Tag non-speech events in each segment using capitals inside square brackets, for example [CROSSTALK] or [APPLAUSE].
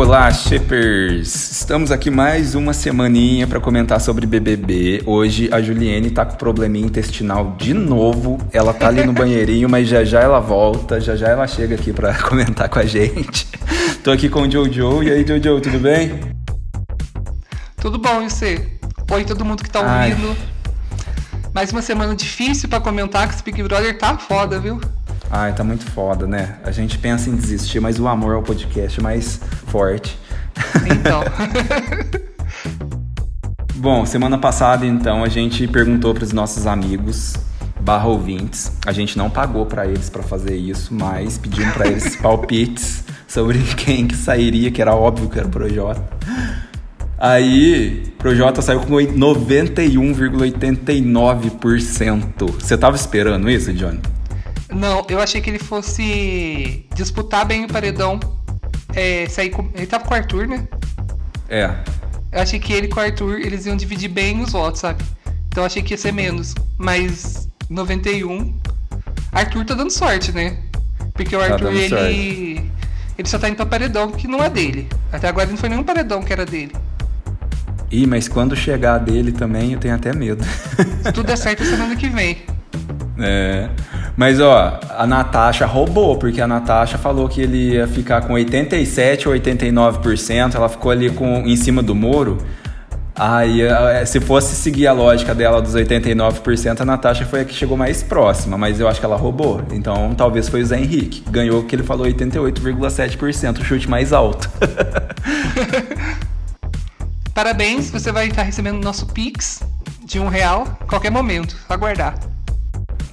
Olá, shippers! Estamos aqui mais uma semaninha para comentar sobre BBB. Hoje a Juliene tá com probleminha intestinal de novo. Ela tá ali no banheirinho, mas já já ela volta, já já ela chega aqui para [LAUGHS] comentar com a gente. Tô aqui com o Jojo. E aí, Jojo, tudo bem? Tudo bom, e você? Oi, todo mundo que tá ouvindo. Ai. Mais uma semana difícil para comentar que esse Big Brother tá foda, viu? Ai, tá muito foda, né? A gente pensa em desistir, mas o amor ao podcast é mais forte. Então. [LAUGHS] Bom, semana passada, então, a gente perguntou para os nossos amigos barra ouvintes. A gente não pagou para eles para fazer isso, mas pedimos para eles [LAUGHS] palpites sobre quem que sairia, que era óbvio que era o Projota. Aí, Projota saiu com 91,89%. Você tava esperando isso, Johnny? Não, eu achei que ele fosse disputar bem o paredão. É, sair com... Ele tava com o Arthur, né? É. Eu achei que ele com o Arthur, eles iam dividir bem os votos, sabe? Então eu achei que ia ser menos. Mas 91. Arthur tá dando sorte, né? Porque o tá Arthur, ele. Sorte. Ele só tá indo pra paredão que não é dele. Até agora não foi nenhum paredão que era dele. Ih, mas quando chegar dele também eu tenho até medo. Se tudo der certo semana que vem. [LAUGHS] É. Mas ó, a Natasha roubou, porque a Natasha falou que ele ia ficar com 87 ou 89%, ela ficou ali com em cima do muro. Aí, é, se fosse seguir a lógica dela dos 89%, a Natasha foi a que chegou mais próxima, mas eu acho que ela roubou. Então, talvez foi o Zé Henrique. Ganhou que ele falou 88,7%, o chute mais alto. [LAUGHS] Parabéns, você vai estar recebendo nosso Pix de um real qualquer momento. Aguardar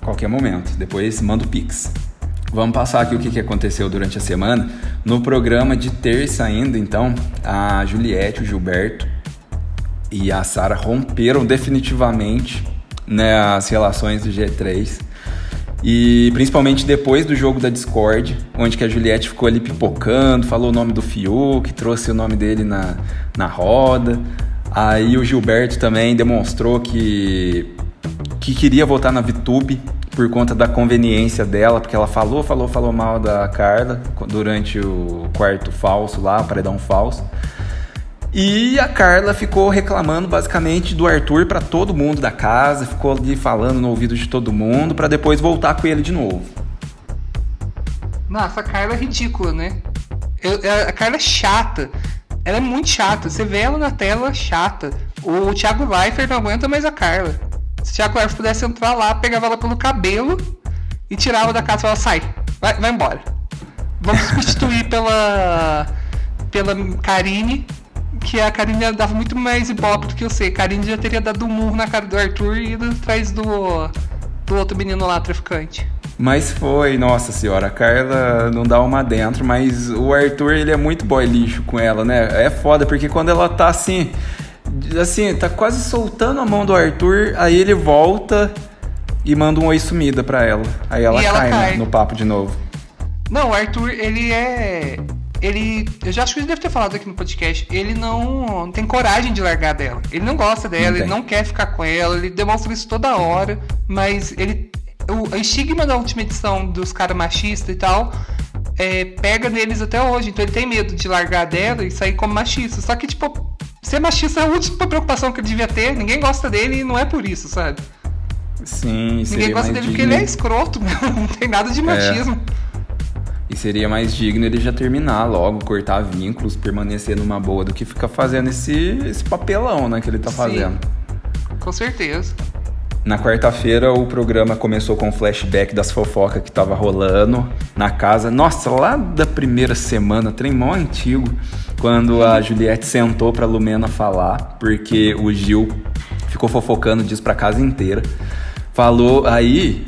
qualquer momento. Depois manda o Pix. Vamos passar aqui o que aconteceu durante a semana. No programa de terça ainda, então, a Juliette, o Gilberto e a Sara romperam definitivamente né, as relações do G3. E principalmente depois do jogo da Discord, onde que a Juliette ficou ali pipocando, falou o nome do Fiuk, trouxe o nome dele na, na roda. Aí o Gilberto também demonstrou que que queria votar na VTube por conta da conveniência dela, porque ela falou, falou, falou mal da Carla durante o quarto falso lá, paredão falso. E a Carla ficou reclamando basicamente do Arthur para todo mundo da casa, ficou ali falando no ouvido de todo mundo para depois voltar com ele de novo. Nossa, a Carla é ridícula, né? Eu, a Carla é chata. Ela é muito chata. Você vê ela na tela chata. O Thiago Leifert não aguenta mais a Carla. Se Thiago Leifert pudesse entrar lá, pegava ela pelo cabelo e tirava da casa e falava, sai, vai, vai embora. Vamos substituir [LAUGHS] pela. pela Karine, que a Karine dava muito mais ibope do que eu sei. Karine já teria dado um murro na cara do Arthur e ido atrás do, do outro menino lá, traficante. Mas foi, nossa senhora, a Carla não dá uma dentro, mas o Arthur ele é muito boy lixo com ela, né? É foda, porque quando ela tá assim, assim, tá quase soltando a mão do Arthur, aí ele volta e manda um oi sumida pra ela. Aí ela, cai, ela cai. No, no, papo de novo. Não, o Arthur, ele é. Ele. Eu já acho que ele deve ter falado aqui no podcast. Ele não, não tem coragem de largar dela. Ele não gosta dela, não ele não quer ficar com ela, ele demonstra isso toda hora, mas ele. O estigma da última edição dos caras machistas e tal. É, pega neles até hoje, então ele tem medo de largar dela e sair como machista. Só que, tipo, Ser machista é a última preocupação que ele devia ter. Ninguém gosta dele e não é por isso, sabe? Sim, Ninguém gosta dele digno. porque ele é escroto, [LAUGHS] não tem nada de machismo. É. E seria mais digno ele já terminar logo, cortar vínculos, permanecer numa boa, do que ficar fazendo esse, esse papelão né, que ele tá Sim, fazendo. Com certeza. Na quarta-feira o programa começou com um flashback das fofocas que tava rolando na casa. Nossa, lá da primeira semana, trem mó antigo quando a Juliette sentou pra Lumena falar, porque o Gil ficou fofocando disso pra casa inteira. Falou aí.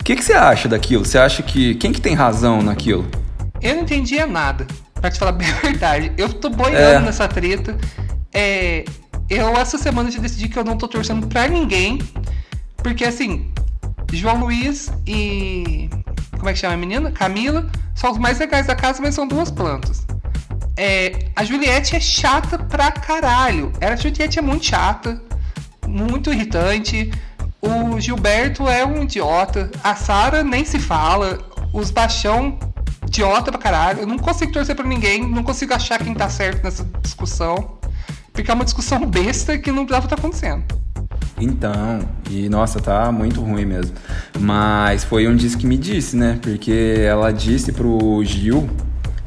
O que, que você acha daquilo? Você acha que. Quem que tem razão naquilo? Eu não entendia nada, pra te falar [LAUGHS] bem a verdade. Eu tô boiando é. nessa treta. É, eu essa semana já decidi que eu não tô torcendo pra ninguém. Porque assim, João Luiz e. Como é que chama a menina? Camila são os mais legais da casa, mas são duas plantas. É, a Juliette é chata pra caralho. A Juliette é muito chata, muito irritante. O Gilberto é um idiota. A Sara nem se fala. Os baixão idiota pra caralho. Eu não consigo torcer pra ninguém, não consigo achar quem tá certo nessa discussão. Porque é uma discussão besta que não precisava estar tá acontecendo. Então, e nossa, tá muito ruim mesmo. Mas foi um disco que me disse, né? Porque ela disse pro Gil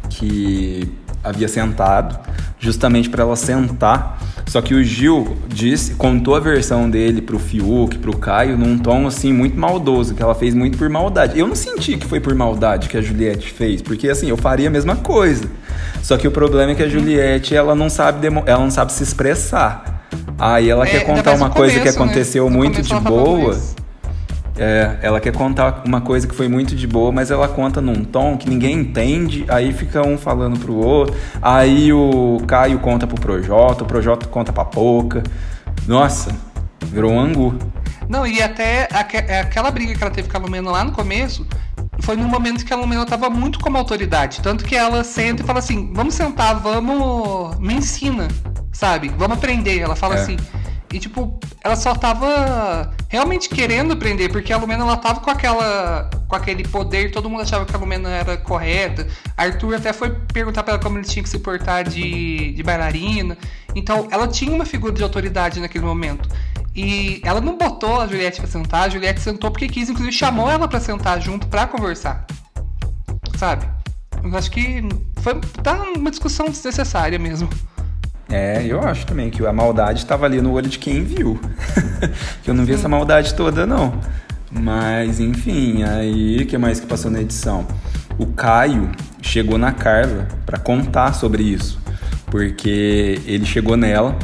que havia sentado, justamente para ela sentar. Só que o Gil disse, contou a versão dele pro Fiuk, pro Caio, num tom assim muito maldoso, que ela fez muito por maldade. Eu não senti que foi por maldade que a Juliette fez, porque assim, eu faria a mesma coisa. Só que o problema é que a Juliette, ela não sabe, ela não sabe se expressar. Aí ela é, quer contar uma coisa começo, que né? aconteceu né? muito de boa. É, ela quer contar uma coisa que foi muito de boa, mas ela conta num tom que ninguém entende, aí fica um falando pro outro, aí o Caio conta pro Projota, o Projota conta pra Poca. Nossa, virou um angu. Não, e até é, aquela briga que ela teve com a Lumena lá no começo, foi num momento que a Lumena tava muito como autoridade. Tanto que ela senta e fala assim: vamos sentar, vamos. Me ensina, sabe? Vamos aprender. Ela fala é. assim. E, tipo, ela só tava realmente querendo aprender, porque a Lumena, ela tava com aquela com aquele poder, todo mundo achava que a Lumena era correta. Arthur até foi perguntar para ela como ele tinha que se portar de, de bailarina. Então, ela tinha uma figura de autoridade naquele momento. E ela não botou a Juliette pra sentar, a Juliette sentou porque quis, inclusive chamou ela para sentar junto para conversar. Sabe? Eu acho que foi tá uma discussão desnecessária mesmo. É, eu acho também que a maldade estava ali no olho de quem viu. [LAUGHS] que eu não vi essa maldade toda, não. Mas, enfim, aí o que mais que passou na edição? O Caio chegou na Carla para contar sobre isso. Porque ele chegou nela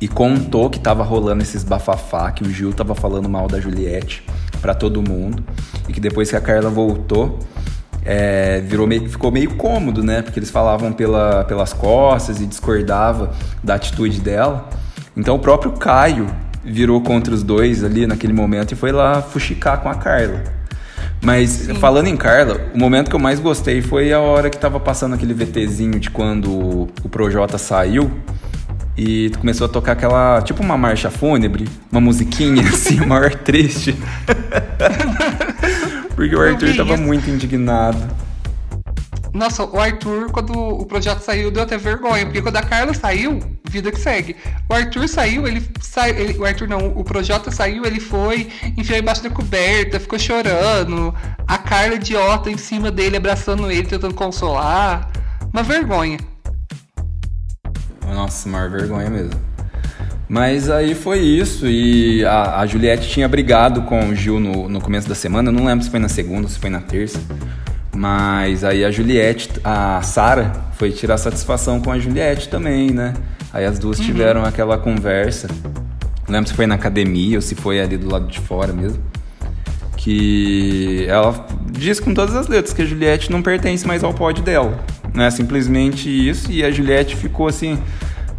e contou que tava rolando esses bafafá, que o Gil tava falando mal da Juliette para todo mundo. E que depois que a Carla voltou, é, virou meio, ficou meio cômodo, né? Porque eles falavam pela, pelas costas e discordava da atitude dela. Então o próprio Caio virou contra os dois ali naquele momento e foi lá fuxicar com a Carla. Mas Sim. falando em Carla, o momento que eu mais gostei foi a hora que tava passando aquele VTzinho de quando o Projota saiu e começou a tocar aquela, tipo uma marcha fúnebre, uma musiquinha [LAUGHS] assim, maior triste. [LAUGHS] Porque o Arthur tava muito indignado. Nossa, o Arthur, quando o projeto saiu, deu até vergonha. Porque quando a Carla saiu, vida que segue. O Arthur saiu, ele saiu. o Arthur não, o projeto saiu, ele foi, enfiou embaixo da coberta, ficou chorando. A Carla idiota em cima dele, abraçando ele, tentando consolar. Uma vergonha. Nossa, maior vergonha mesmo. Mas aí foi isso, e a, a Juliette tinha brigado com o Gil no, no começo da semana, não lembro se foi na segunda ou se foi na terça. Mas aí a Juliette, a Sara, foi tirar satisfação com a Juliette também, né? Aí as duas uhum. tiveram aquela conversa. Não lembro se foi na academia ou se foi ali do lado de fora mesmo. Que ela diz com todas as letras que a Juliette não pertence mais ao pódio dela. Né? Simplesmente isso. E a Juliette ficou assim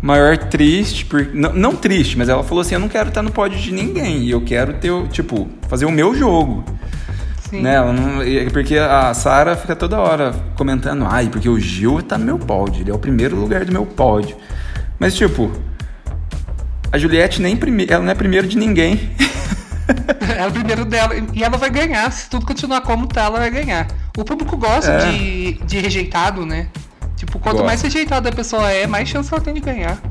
maior triste, por, não, não, triste, mas ela falou assim: eu não quero estar no pódio de ninguém, e eu quero ter, tipo, fazer o meu jogo. Sim. Né? Não, porque a Sara fica toda hora comentando, ai, porque o Gil tá no meu pódio, ele é o primeiro lugar do meu pódio. Mas, tipo, a Juliette nem prime ela não é primeiro de ninguém. [LAUGHS] é o primeiro dela. E ela vai ganhar. Se tudo continuar como tá, ela vai ganhar. O público gosta é. de, de rejeitado, né? Tipo, quanto Gosto. mais rejeitada a pessoa é, mais chance ela tem de ganhar.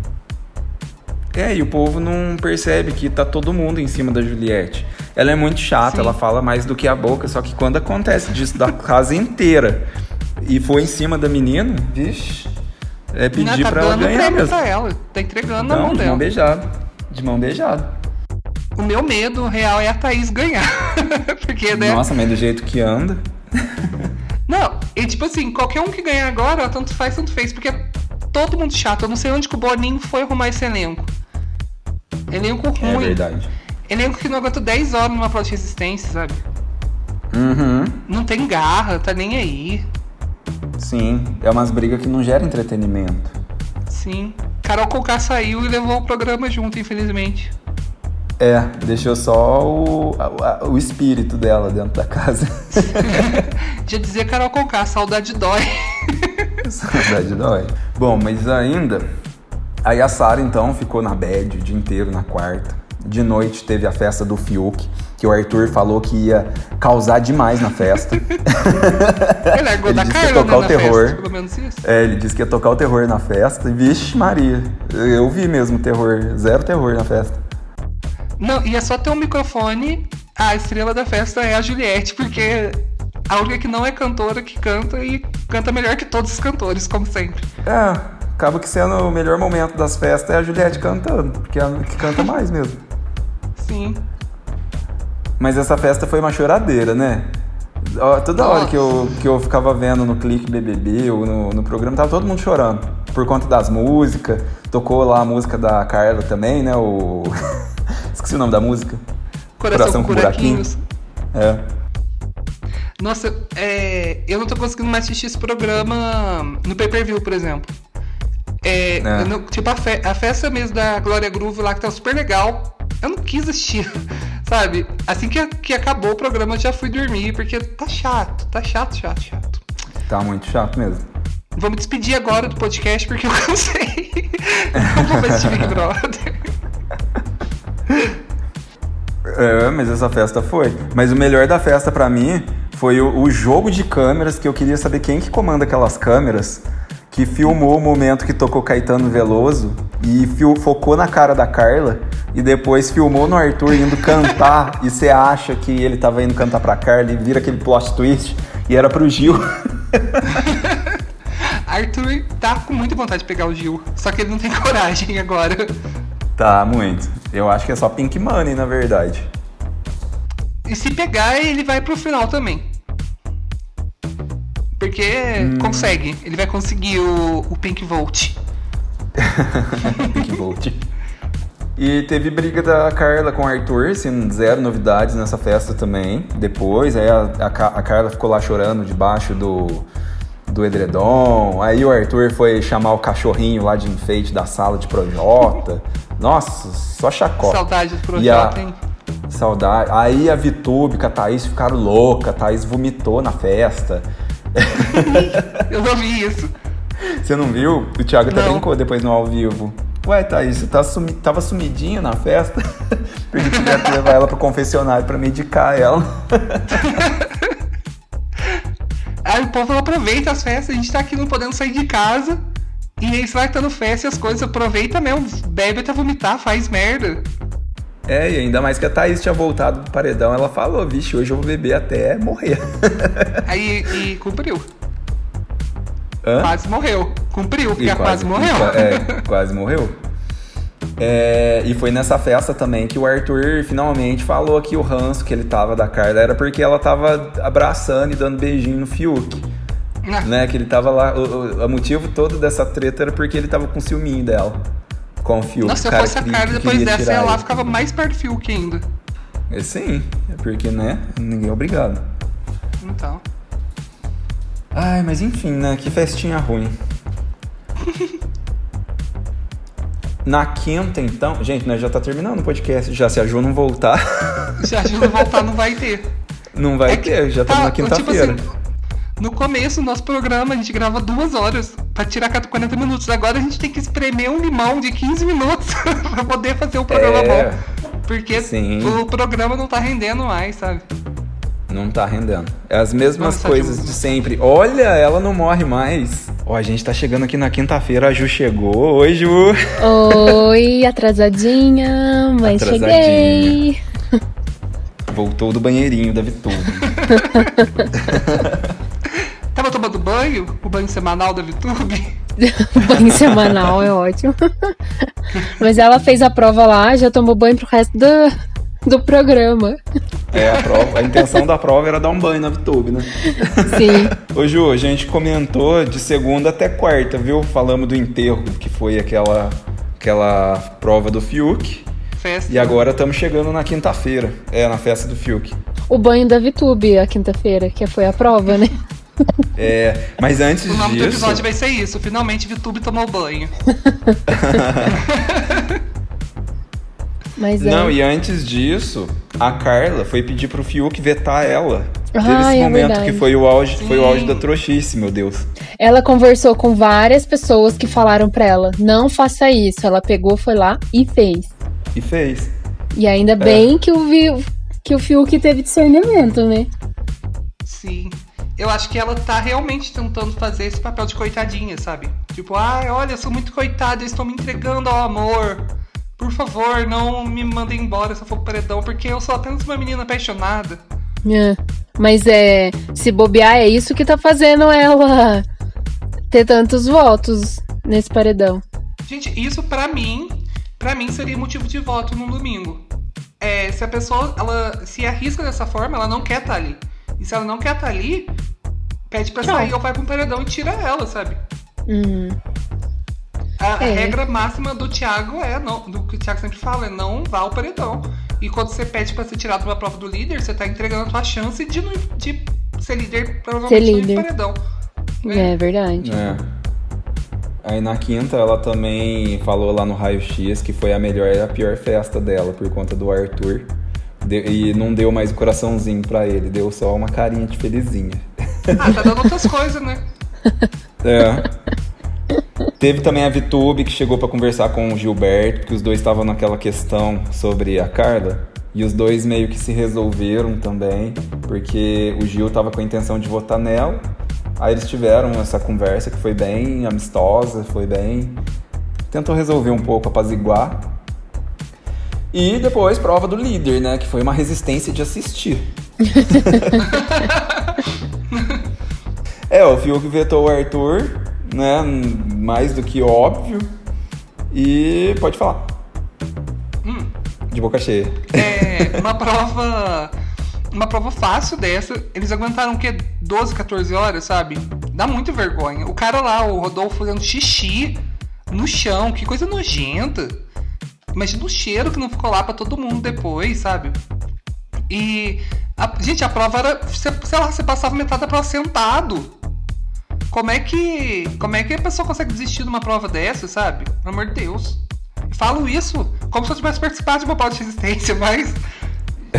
É, e o povo não percebe que tá todo mundo em cima da Juliette. Ela é muito chata, Sim. ela fala mais do que a boca, só que quando acontece disso da casa [LAUGHS] inteira e foi em cima da menina, vixe, é pedir não, tá pra ela ganhar mesmo. Pra ela, tá entregando não, na mão de dela. De mão beijada, de mão beijada. O meu medo real é a Thaís ganhar. [LAUGHS] Porque, né? Nossa, mas do jeito que anda. [LAUGHS] Não, e tipo assim, qualquer um que ganhar agora, tanto faz, tanto fez, porque é todo mundo chato. Eu não sei onde que o Boninho foi arrumar esse elenco. Elenco é ruim. É verdade. Elenco que não aguenta 10 horas numa prova de resistência, sabe? Uhum. Não tem garra, tá nem aí. Sim, é umas brigas que não geram entretenimento. Sim. Carol Conká saiu e levou o programa junto, infelizmente. É, deixou só o, a, o espírito dela dentro da casa. [LAUGHS] Já dizia Carol Conká, saudade dói. [LAUGHS] saudade dói. Bom, mas ainda. Aí a Sara então ficou na bed o dia inteiro na quarta. De noite teve a festa do Fiuk, que o Arthur falou que ia causar demais na festa. [LAUGHS] Ele largou Ele da disse que ia tocar né, o terror. festa, pelo menos isso. É, ele disse que ia tocar o terror na festa. Vixe, Maria. Eu vi mesmo terror. Zero terror na festa. Não, e é só ter um microfone, a estrela da festa é a Juliette, porque a única que não é cantora que canta e canta melhor que todos os cantores, como sempre. É, acaba que sendo o melhor momento das festas é a Juliette cantando, porque é a que canta [LAUGHS] mais mesmo. Sim. Mas essa festa foi uma choradeira, né? Toda hora que eu, que eu ficava vendo no clique BBB ou no, no programa, tava todo mundo chorando. Por conta das músicas. Tocou lá a música da Carla também, né? O... [LAUGHS] Esqueci o nome da música. Coração, com buraquinhos. É. Nossa, é, eu não tô conseguindo mais assistir esse programa no pay-per-view, por exemplo. É, É. não- tipo, a, fe- a festa mesmo da Glória Groove lá, que tá super legal, eu não quis assistir, [LAUGHS] sabe? Assim que, que acabou o programa, eu já fui dormir, porque tá chato, tá chato, chato, chato. Tá muito chato mesmo. Me despedir agora do podcast, porque eu [LAUGHS] cansei. [LAUGHS] não vou mais assistir Big Brother. É, mas essa festa foi. Mas o melhor da festa pra mim foi o, o jogo de câmeras, que eu queria saber quem que comanda aquelas câmeras, que filmou o momento que tocou Caetano Veloso e fio- focou na cara da Carla e depois filmou no Arthur indo cantar [LAUGHS] e você acha que ele tava indo cantar pra Carla e vira aquele plot twist e era pro Gil. [LAUGHS] Arthur tá com muita vontade de pegar o Gil, só que ele não tem [LAUGHS] coragem agora. Tá, muito. Eu acho que é só Pink Money, na verdade. E se pegar, ele vai pro final também. Porque consegue. Ele vai conseguir o, o Pink Volt. [LAUGHS] Pink Volt. E teve briga da Carla com o Arthur, assim, zero novidades nessa festa também. Depois, aí a, a a Carla ficou lá chorando debaixo do, do edredom. Aí o Arthur foi chamar o cachorrinho lá de enfeite da sala de Projota. Nossa, só chacota. Saudade do E a- hein? Saudade. Aí a Vitube com a Thaís ficaram louca. A Thaís vomitou na festa. [LAUGHS] Eu não vi isso. Você não viu? O Thiago até Não. brincou depois no ao vivo. Ué, Thaís, você tá sumi... tava sumidinha na festa? [LAUGHS] Porque tiveram que levar ela pro confessionário pra medicar ela. [LAUGHS] Povo aproveita as festas, a gente tá aqui não podendo sair de casa. E você vai estando festa e as coisas, aproveita mesmo, bebe até vomitar, faz merda. É, e ainda mais que a Thaís tinha voltado do paredão, ela falou, vixe, hoje eu vou beber até morrer. [LAUGHS] Aí e cumpriu. Hã? Quase morreu. Cumpriu, porque E ela quase, morreu. é, [LAUGHS] quase morreu. É, e foi nessa festa também que o Arthur finalmente falou que o ranço que ele tava da Carla era porque ela tava abraçando e dando beijinho no Fiuk. Ah, né? Que ele tava lá. O, o- o motivo todo dessa treta era porque ele tava com ciúminho dela. Com o Fiuk. Nossa, se eu fosse a que depois dessa, ela ele. ficava mais perto do Fiuk ainda. É, Sim, é porque, né? Ninguém é obrigado. Então. Ai, mas enfim, né? Que festinha ruim. [LAUGHS] Na quinta, então. Gente, nós já tá terminando o podcast. Já se a Ju não voltar, Se a Ju não voltar, não vai ter. não vai É que ter. Já estamos tá, na quinta-feira. Tipo assim, no começo do nosso programa, a gente grava duas horas pra tirar cada 40 minutos. Agora a gente tem que espremer um limão de 15 minutos [LAUGHS] pra poder fazer o programa É, bom. Porque sim. o programa não tá rendendo mais, sabe? Não tá rendendo. É as mesmas Nossa, coisas de sempre. Olha, ela não morre mais. Ó, a gente tá chegando aqui na quinta-feira, a Ju chegou. Oi, Ju. Oi, [LAUGHS] atrasadinha, mas Atrasadinha. cheguei. Voltou do banheirinho da Vitube. [LAUGHS] Tava tomando banho, o banho semanal da VTube. [LAUGHS] banho semanal é ótimo. mas ela fez a prova lá, já tomou banho pro resto do, do programa. É, a prova. A intenção da prova era dar um banho na Vitube, né? Sim. [LAUGHS] Ô, Ju, a gente comentou de segunda até quarta, viu? Falamos do enterro, que foi aquela, aquela prova do Fiuk. Festa. E agora estamos chegando na quinta-feira. É, na festa do Fiuk. O banho da Vitube, a quinta-feira, que foi a prova, né? É, mas antes O nome do disso. episódio vai ser isso. Finalmente VTube tomou banho. [LAUGHS] Mas é. Não, e antes disso, a Carla foi pedir pro Fiuk vetar ela. Teve Ah, esse é momento verdade. que foi o auge, foi o auge da trouxice, meu Deus. Ela conversou com várias pessoas que falaram pra ela: não faça isso. Ela pegou, foi lá e fez. E fez. E ainda bem que o que o Fiuk teve discernimento, né? Sim. Eu acho que ela tá realmente tentando fazer esse papel de coitadinha, sabe? Tipo, ai, olha, eu sou muito coitada, eu estou me entregando ao amor. Por favor, não me mandem embora se eu for paredão, porque eu sou apenas uma menina apaixonada. É. Mas é. Se bobear, é isso que tá fazendo ela ter tantos votos nesse paredão. Gente, isso pra mim, pra mim seria motivo de voto num domingo. É, se a pessoa, ela se arrisca dessa forma, ela não quer estar tá ali. E se ela não quer estar tá ali, pede pra sair ou vai pra um paredão e tira ela, sabe? Uhum. A, é. regra máxima do Thiago é, não, do que o Thiago sempre fala, é não vá ao paredão. E quando você pede pra ser tirado de uma prova do líder, você tá entregando a tua chance de, de ser líder provavelmente ser líder. no paredão. Né? É verdade. É. Aí na quinta ela também falou lá no Raio X que foi a melhor e a pior festa dela por conta do Arthur. De, e não deu mais o coraçãozinho pra ele, deu só uma carinha de felizinha. Ah, tá dando outras coisas, né? [LAUGHS] É. Teve também a Vitube que chegou para conversar com o Gilberto, que os dois estavam naquela questão sobre a Carla. E os dois meio que se resolveram também, porque o Gil tava com a intenção de votar nela. Aí eles tiveram essa conversa que foi bem amistosa, foi bem. Tentou resolver um pouco, apaziguar. E depois prova do líder, né? Que foi uma resistência de assistir. [LAUGHS] [LAUGHS] é, o Fiuk vetou o Arthur, né? Mais do que óbvio. E pode falar. Hum. De boca cheia. É, uma prova. Uma prova fácil dessa. Eles aguentaram o quê? 12, 14 horas, sabe? Dá muito vergonha. O cara lá, o Rodolfo, fazendo xixi no chão, que coisa nojenta. Imagina o cheiro que não ficou lá para todo mundo depois, sabe? E. A, gente, a prova era. Sei lá, você passava metade da prova sentado. Como é que. Como é que a pessoa consegue desistir de uma prova dessa, sabe? Pelo amor de Deus. Falo isso como se eu tivesse participado de uma prova de resistência, [LAUGHS] mas.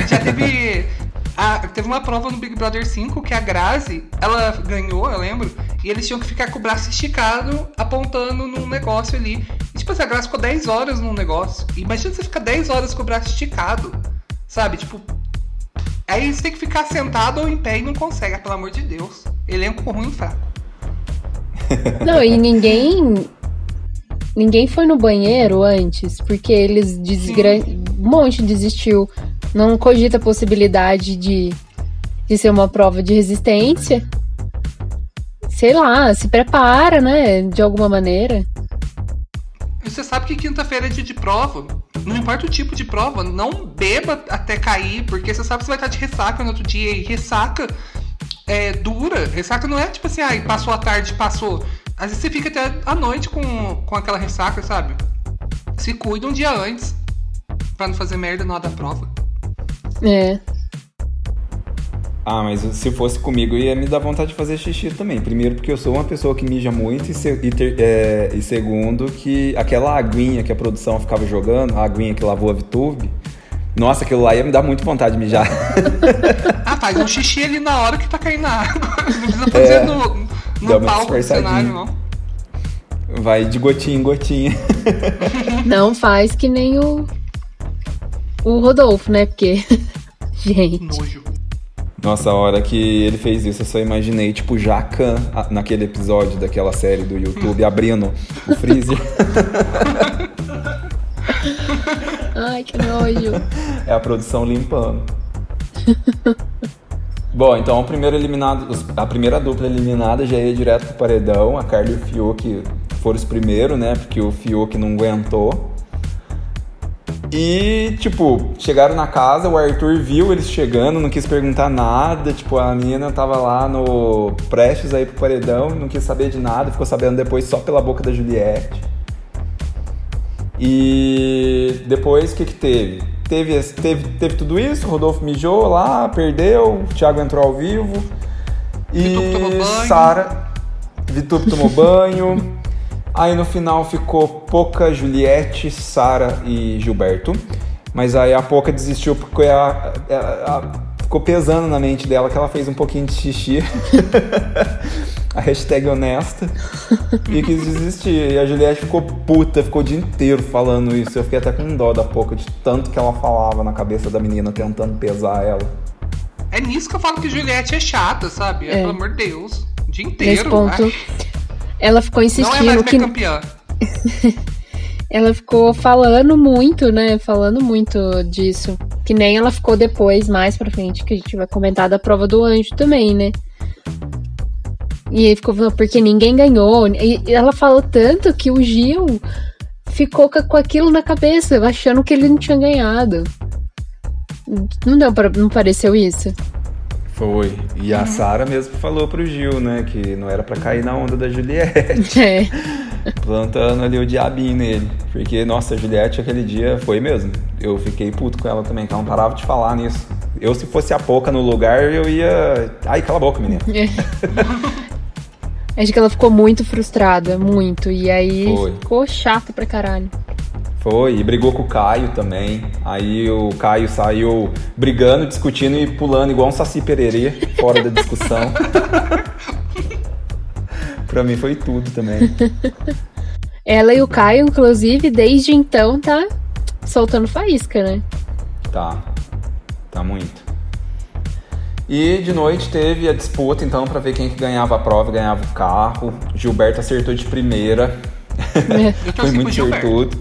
Já teve. [LAUGHS] A, teve uma prova no Big Brother 5 que a Grazi, ela ganhou, eu lembro, e eles tinham que ficar com o braço esticado apontando num negócio ali. E, tipo assim, a Grazi ficou 10 horas num negócio. Imagina você ficar 10 horas com o braço esticado, sabe? Tipo. Aí você tem que ficar sentado ou em pé e não consegue, pelo amor de Deus. Elenco ruim e fraco. Não, e ninguém. Ninguém foi no banheiro antes, porque eles desgra... um monte desistiu. Não cogita a possibilidade de, de ser uma prova de resistência. Sei lá, se prepara, né? De alguma maneira. Você sabe que quinta-feira é dia de prova. Não importa o tipo de prova, não beba até cair, porque você sabe que você vai estar de ressaca no outro dia. E ressaca é, dura. Ressaca não é tipo assim, ai, passou a tarde, passou. Às vezes você fica até a noite com, com aquela ressaca, sabe? Se cuida um dia antes. Pra não fazer merda na hora da prova. É. Ah, mas se fosse comigo ia me dar vontade de fazer xixi também. Primeiro porque eu sou uma pessoa que mija muito e, se, e, ter, é, e segundo que aquela aguinha que a produção ficava jogando, a aguinha que lavou a VTube, nossa, aquilo lá ia me dar muito vontade de mijar. [LAUGHS] ah, faz um xixi ali na hora que tá caindo a água. [LAUGHS] Não precisa fazer é, no, no palco do cenário, não. Vai de gotinha em gotinha. [LAUGHS] Não faz que nem o. O Rodolfo, né? Porque. Gente. Nojo. Nossa, a hora que ele fez isso, eu só imaginei, tipo, Jacan naquele episódio daquela série do YouTube, abrindo o freezer. Ai, que nojo. [LAUGHS] É a produção limpando. [LAUGHS] Bom, então o primeiro eliminado, a primeira dupla eliminada já ia direto pro paredão. A Carla e o Fiuk foram os primeiros, né? Porque o Fiuk não aguentou. E, tipo, chegaram na casa, o Arthur viu eles chegando, não quis perguntar nada. Tipo, a menina tava lá no prestes aí pro paredão, não quis saber de nada, ficou sabendo depois só pela boca da Juliette. E depois o que, que teve? Teve, teve? teve tudo isso, Rodolfo mijou lá, perdeu, o Thiago entrou ao vivo. E Sara. Vitube tomou banho. [LAUGHS] Aí no final ficou Poca, Juliette, Sara e Gilberto. Mas aí a Poca desistiu porque a, a, a, ficou pesando na mente dela que ela fez um pouquinho de xixi. [LAUGHS] a hashtag honesta, e quis desistir. E a Juliette ficou puta, ficou o dia inteiro falando isso. Eu fiquei até com dó da pouco, de tanto que ela falava na cabeça da menina, tentando pesar ela. É nisso que eu falo que Juliette é chata, sabe? É, pelo amor de Deus. O dia inteiro. Nesse ponto, Ai, ela ficou não é mais insistindo minha que campeã. [LAUGHS] ela ficou falando muito, né? Falando muito disso. Que nem ela ficou depois, mais pra frente, que a gente vai comentar da prova do anjo também, né? E aí ficou falando, porque ninguém ganhou. E ela falou tanto que o Gil ficou com aquilo na cabeça, achando que ele não tinha ganhado. Não deu não pareceu isso? Foi. E a Sara mesmo falou pro Gil, né, que não era pra cair na onda da Juliette. [LAUGHS] É. plantando ali o diabinho nele. Porque, nossa, a Juliette aquele dia foi mesmo. Eu fiquei puto com ela também, que ela não parava de falar nisso. Eu, se fosse a Poca no lugar, eu ia. Ai, cala a boca, menina. [LAUGHS] [LAUGHS] Acho que ela ficou muito frustrada, muito. E aí Foi. ficou chato pra caralho. Foi, e brigou com o Caio também. Aí o Caio saiu brigando, discutindo e pulando igual um saci pererê, fora da discussão. [LAUGHS] pra mim foi tudo também. [LAUGHS] Ela e o Caio, inclusive, desde então tá soltando faísca, né? Tá. Tá muito. E de noite teve a disputa, então, pra ver quem que ganhava a prova e ganhava o carro. Gilberto acertou de primeira. [LAUGHS] Foi muito sortudo.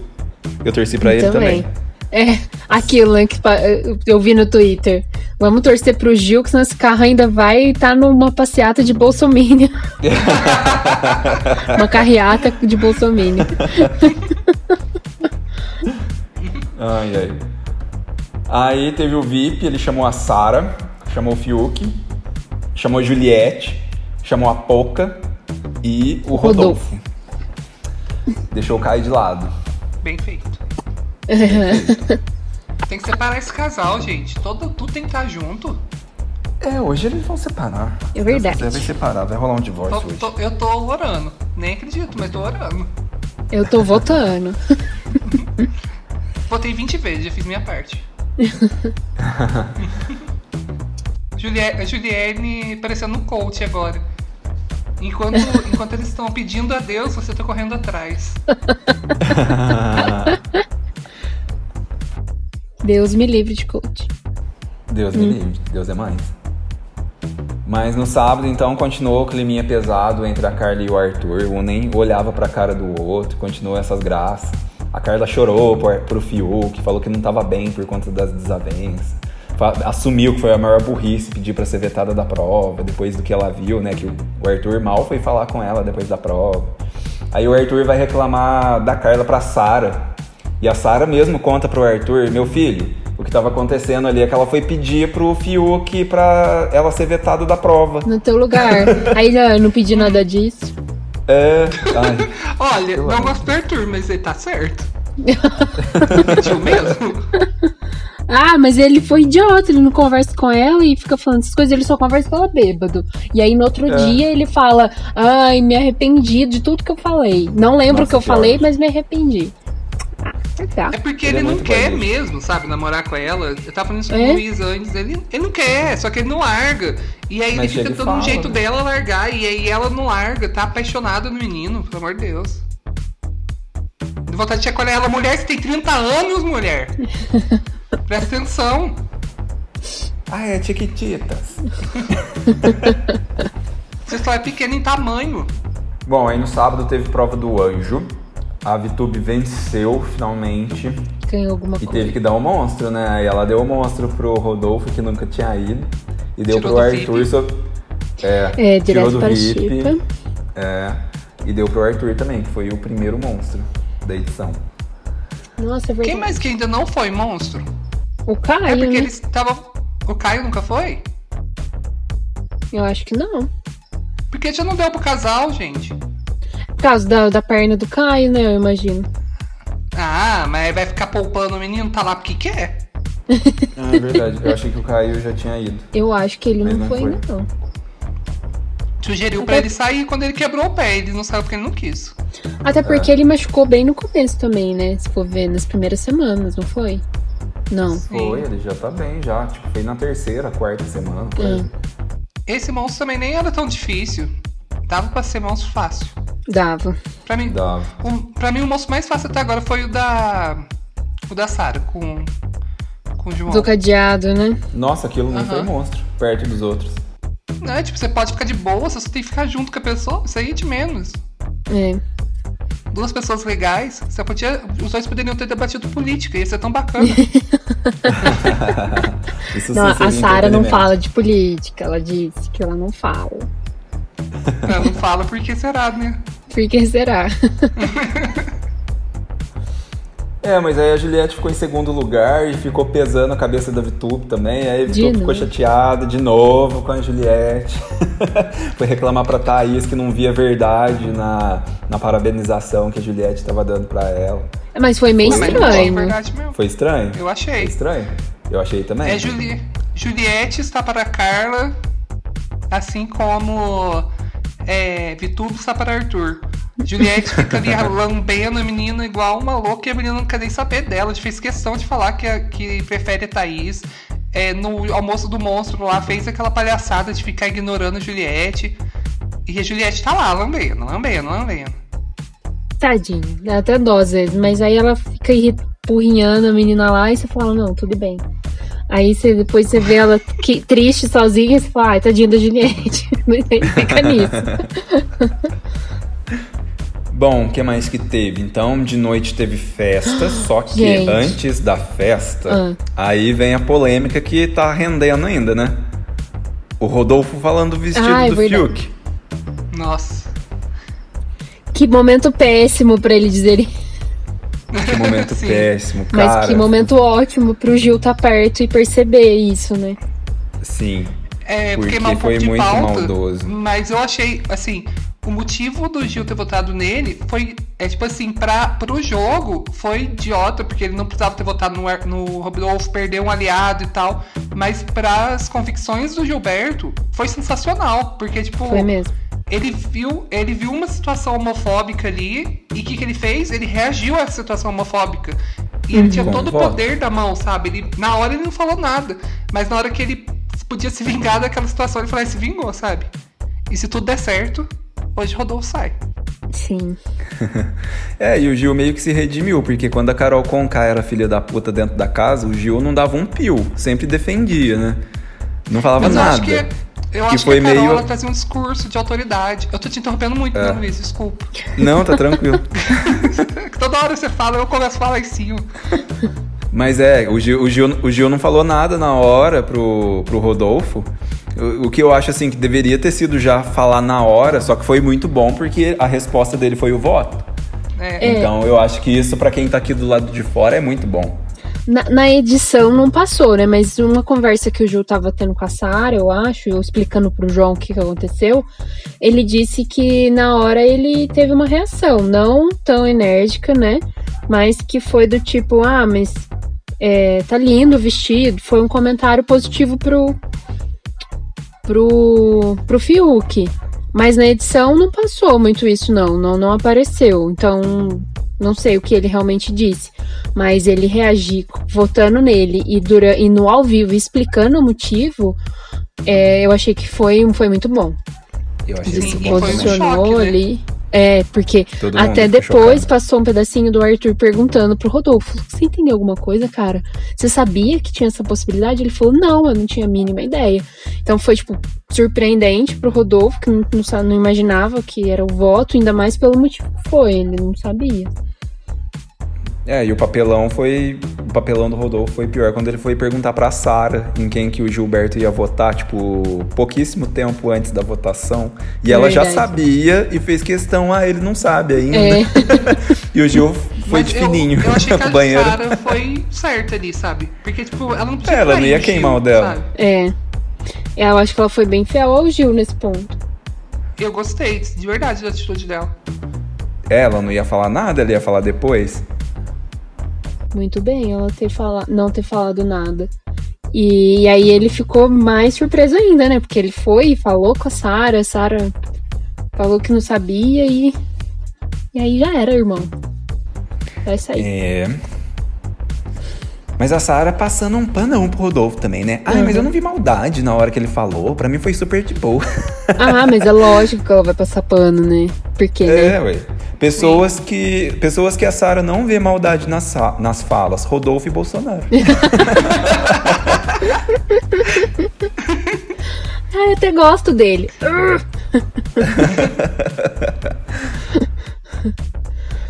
Eu torci pra ele também. É, aquilo né, que eu vi no Twitter. Vamos torcer pro Gil, que senão esse carro ainda vai estar numa passeata de Bolsominion. [LAUGHS] Uma carreata de Bolsominion. Ai, ai. Aí teve o VIP, ele chamou a Sara, chamou o Fiuk, chamou a Juliette, chamou a Poca e o Rodolfo. Deixou o Caio de lado. Bem feito. Tem que separar esse casal, gente. Todo, tudo tem que estar junto. É, hoje eles vão separar. É verdade. Quiser, vai separar, vai rolar um Tô- divórcio hoje. tô- eu tô orando. Nem acredito, mas tô orando. Eu tô votando. [LAUGHS] Votei 20 vezes, já fiz minha parte. [LAUGHS] Juliane parecendo um coach agora. Enquanto, [LAUGHS] enquanto eles estão pedindo a Deus, você tá correndo atrás. [LAUGHS] Deus me livre de coach. Deus me livre, Deus é mais. Mas no sábado, então, continuou o climinha pesado entre a Carla e o Arthur. Um nem olhava pra cara do outro, continuou essas graças. A Carla chorou pro, pro Fiuk, falou que não tava bem por conta das desavenças. Assumiu que foi a maior burrice pedir pra ser vetada da prova, depois do que ela viu, né? Que o Arthur mal foi falar com ela depois da prova. Aí o Arthur vai reclamar da Carla pra Sara. E a Sara mesmo conta pro Arthur, meu filho, o que tava acontecendo ali é que ela foi pedir pro Fiuk pra ela ser vetada da prova. No teu lugar. Aí não, não pedi nada disso. É. Ai, [LAUGHS] Olha, Eu não gosto do Arthur, mas ele tá certo. [LAUGHS] Mentiu mesmo? Ah, mas ele foi idiota, ele não conversa com ela e fica falando essas coisas, ele só conversa com ela bêbado. E aí no outro É. dia ele fala: Ai, me arrependi de tudo que eu falei. Não lembro o que eu que falei, ódio. mas me arrependi. Ah, legal. É porque Ele ele, é não quer bandido. mesmo, sabe, namorar com ela. Eu tava falando isso com É? o Luiz antes. Ele, ele não quer, só que ele não larga. E aí Mas ele fica dando um jeito né? dela largar. E aí ela não larga, tá apaixonada no menino, pelo amor de Deus. De vontade de chacoalhar ela, mulher, você tem 30 anos, mulher. [LAUGHS] Presta atenção. ai é Chiquititas. Você só é pequena em tamanho. Bom, aí no sábado teve prova do anjo. A Vitube venceu finalmente Ganhou alguma e coisa. teve que dar o monstro, né? Aí ela deu o monstro pro Rodolfo, que nunca tinha ido. E deu Tirou pro Arthur so- É, É, tirou direto do para VIP. É. E deu pro Arthur também, que foi o primeiro monstro da edição. Nossa, é verdade. Quem mais que ainda não foi monstro? O Caio, É porque né? eles estavam. O Caio nunca foi? Eu acho que não. Porque já não deu pro casal, gente. Por causa da, da perna do Caio, né? Eu imagino. Ah, mas vai ficar poupando o menino, tá lá porque quer. [LAUGHS] Ah, é verdade. Eu achei que o Caio já tinha ido. Eu acho que ele não, não foi, foi. ainda, não. Sugeriu Até- pra ele sair quando ele quebrou o pé. Ele não saiu porque ele não quis. Até É. porque ele machucou bem no começo também, né? Se for ver, nas primeiras semanas, não foi? Não. Foi, ele já tá bem já. Tipo, foi na terceira, quarta semana. Hum. Esse monstro também nem era tão difícil. dava pra ser monstro fácil. Dava. Pra mim, Dava. o, pra mim o monstro mais fácil até agora foi o da. O da Sarah, com. Com o João. Do cadeado, né? Nossa, aquilo Aham. foi monstro, perto dos outros. Não, é, tipo, você pode ficar de boa, você só tem que ficar junto com a pessoa. Isso aí é de menos. É. Duas pessoas legais, você podia. Os dois poderiam ter debatido política, ia ser tão bacana. [LAUGHS] [LAUGHS] Isso Não, a Sara não fala de política, ela disse que ela não fala. Não, não fala porque será, né? Por que será? [LAUGHS] É, mas aí a Juliette ficou em segundo lugar e ficou pesando a cabeça da Vitube também. Aí a Vitube ficou chateada de novo com a Juliette. [LAUGHS] Foi reclamar pra Thaís que não via verdade na, na parabenização que a Juliette tava dando pra ela. Mas foi meio é estranho. verdade. Foi estranho? Eu Foi achei. estranho? Eu achei também. É Juli... Juliette está para Carla, assim como é, Vitube está para Arthur. Juliette fica ali [LAUGHS] lambendo a menina igual uma louca e a menina não quer nem saber dela. A gente fez questão de falar que, a- que prefere a Thaís. É, no almoço do monstro lá, fez aquela palhaçada de ficar ignorando a Juliette. E a Juliette tá lá, lambendo, lambendo, lambendo. Tadinho, dá até dó às vezes. Mas aí ela fica empurrinhando a menina lá e você fala, não, tudo bem. Aí você, depois você vê ela que- triste, sozinha, e você fala, ai, tadinha da Juliette. [LAUGHS] Fica nisso. [LAUGHS] Bom, o que mais que teve? Então, de noite teve festa, [GASPS] só que Gente. antes da festa, Ah. aí vem a polêmica que tá rendendo ainda, né? O Rodolfo falando do vestido Ah, é do verdade. Fiuk. Nossa. Que momento péssimo pra ele dizer. Que momento [LAUGHS] Sim. péssimo, cara. Mas que momento ótimo pro Gil tá perto e perceber isso, né? Sim. É, Porque queimar um foi pouco de muito pauta, maldoso. Mas eu achei, assim, o motivo do Gil ter votado nele foi, é tipo assim, pra, pro jogo foi idiota, porque ele não precisava ter votado no, no Rodolfo, perder um aliado e tal. Mas pras convicções do Gilberto, foi sensacional, porque, tipo, Foi mesmo. ele viu, ele viu uma situação homofóbica ali e o que, que ele fez? Ele reagiu a essa situação homofóbica. E ele tinha Com todo o poder da mão, sabe? Ele, na hora ele não falou nada, mas na hora que ele podia se vingar daquela situação, ele falou, "Ah, se vingou, sabe? E se tudo der certo, hoje Rodolfo sai. Sim. [LAUGHS] É, e o Gil meio que se redimiu, porque quando a Carol Conká era filha da puta dentro da casa, o Gil não dava um pio, sempre defendia, né? Não falava Mas eu nada. acho que, eu Que acho foi que a Carol meio- ela trazia um discurso de autoridade. Eu tô te interrompendo muito, É. né, Luiz? Desculpa. Não, tá tranquilo. [LAUGHS] Toda hora você fala, eu começo a falar em cima. Mas é, o Gil, o Gil, o Gil não falou nada na hora pro, pro Rodolfo. O, o que eu acho assim que deveria ter sido já falar na hora, só que foi muito bom porque a resposta dele foi o voto. É. É. Então eu acho que isso pra quem tá aqui do lado de fora é muito bom. Na, na edição não passou, né? Mas uma conversa que o Gil tava tendo com a Sara, eu acho, eu explicando pro João o que, que aconteceu, ele disse que na hora ele teve uma reação, não tão enérgica, né? Mas que foi do tipo, ah, mas é, tá lindo o vestido. Foi um comentário positivo pro, pro, pro Fiuk. Mas na edição não passou muito isso, não. Não, não apareceu. Então, não sei o que ele realmente disse. Mas ele reagir votando nele e, dura, e no ao vivo explicando o motivo, é, eu achei que foi, foi muito bom. Eu achei Sim, foi um também. Posicionou choque, né? É, porque Todo até depois chocado. passou um pedacinho do Arthur perguntando pro Rodolfo: Você entendeu alguma coisa, cara? Você sabia que tinha essa possibilidade? Ele falou: Não, eu não tinha a mínima ideia. Então foi, tipo, surpreendente pro Rodolfo, que não, não, não imaginava que era o voto, ainda mais pelo motivo que foi. Ele não sabia. É, e o papelão foi. O papelão do Rodolfo foi pior quando ele foi perguntar pra Sara em quem que o Gilberto ia votar, tipo, pouquíssimo tempo antes da votação. E ela já sabia e fez questão, ah, ele não sabe ainda. É. [LAUGHS] E o Gil foi Mas de eu- fininho Eu, achei [LAUGHS] que a banheiro. Sara foi certa ali, sabe? Porque, tipo, ela não podia É, ela não ia queimar Gil, o dela. sabe? É. Eu acho que ela foi bem fiel ao Gil nesse ponto. Eu gostei, de verdade, da atitude dela. É, ela não ia falar nada, ela ia falar depois. Muito bem ela ter falado, não ter falado nada. E, e aí ele ficou mais surpreso ainda, né? Porque ele foi e falou com a Sara, Sara falou que não sabia e. E aí já era, irmão. Vai sair. É. Mas a Sara passando um panão pro Rodolfo também, né? Ai, Uhum. mas eu não vi maldade na hora que ele falou. Pra mim foi super de boa. [LAUGHS] Ah, mas é lógico que ela vai passar pano, né? Porque, né? É, ué. Pessoas que, pessoas que a Sara não vê maldade nas, nas falas. Rodolfo e Bolsonaro. [LAUGHS] Ah, eu até gosto dele. [LAUGHS]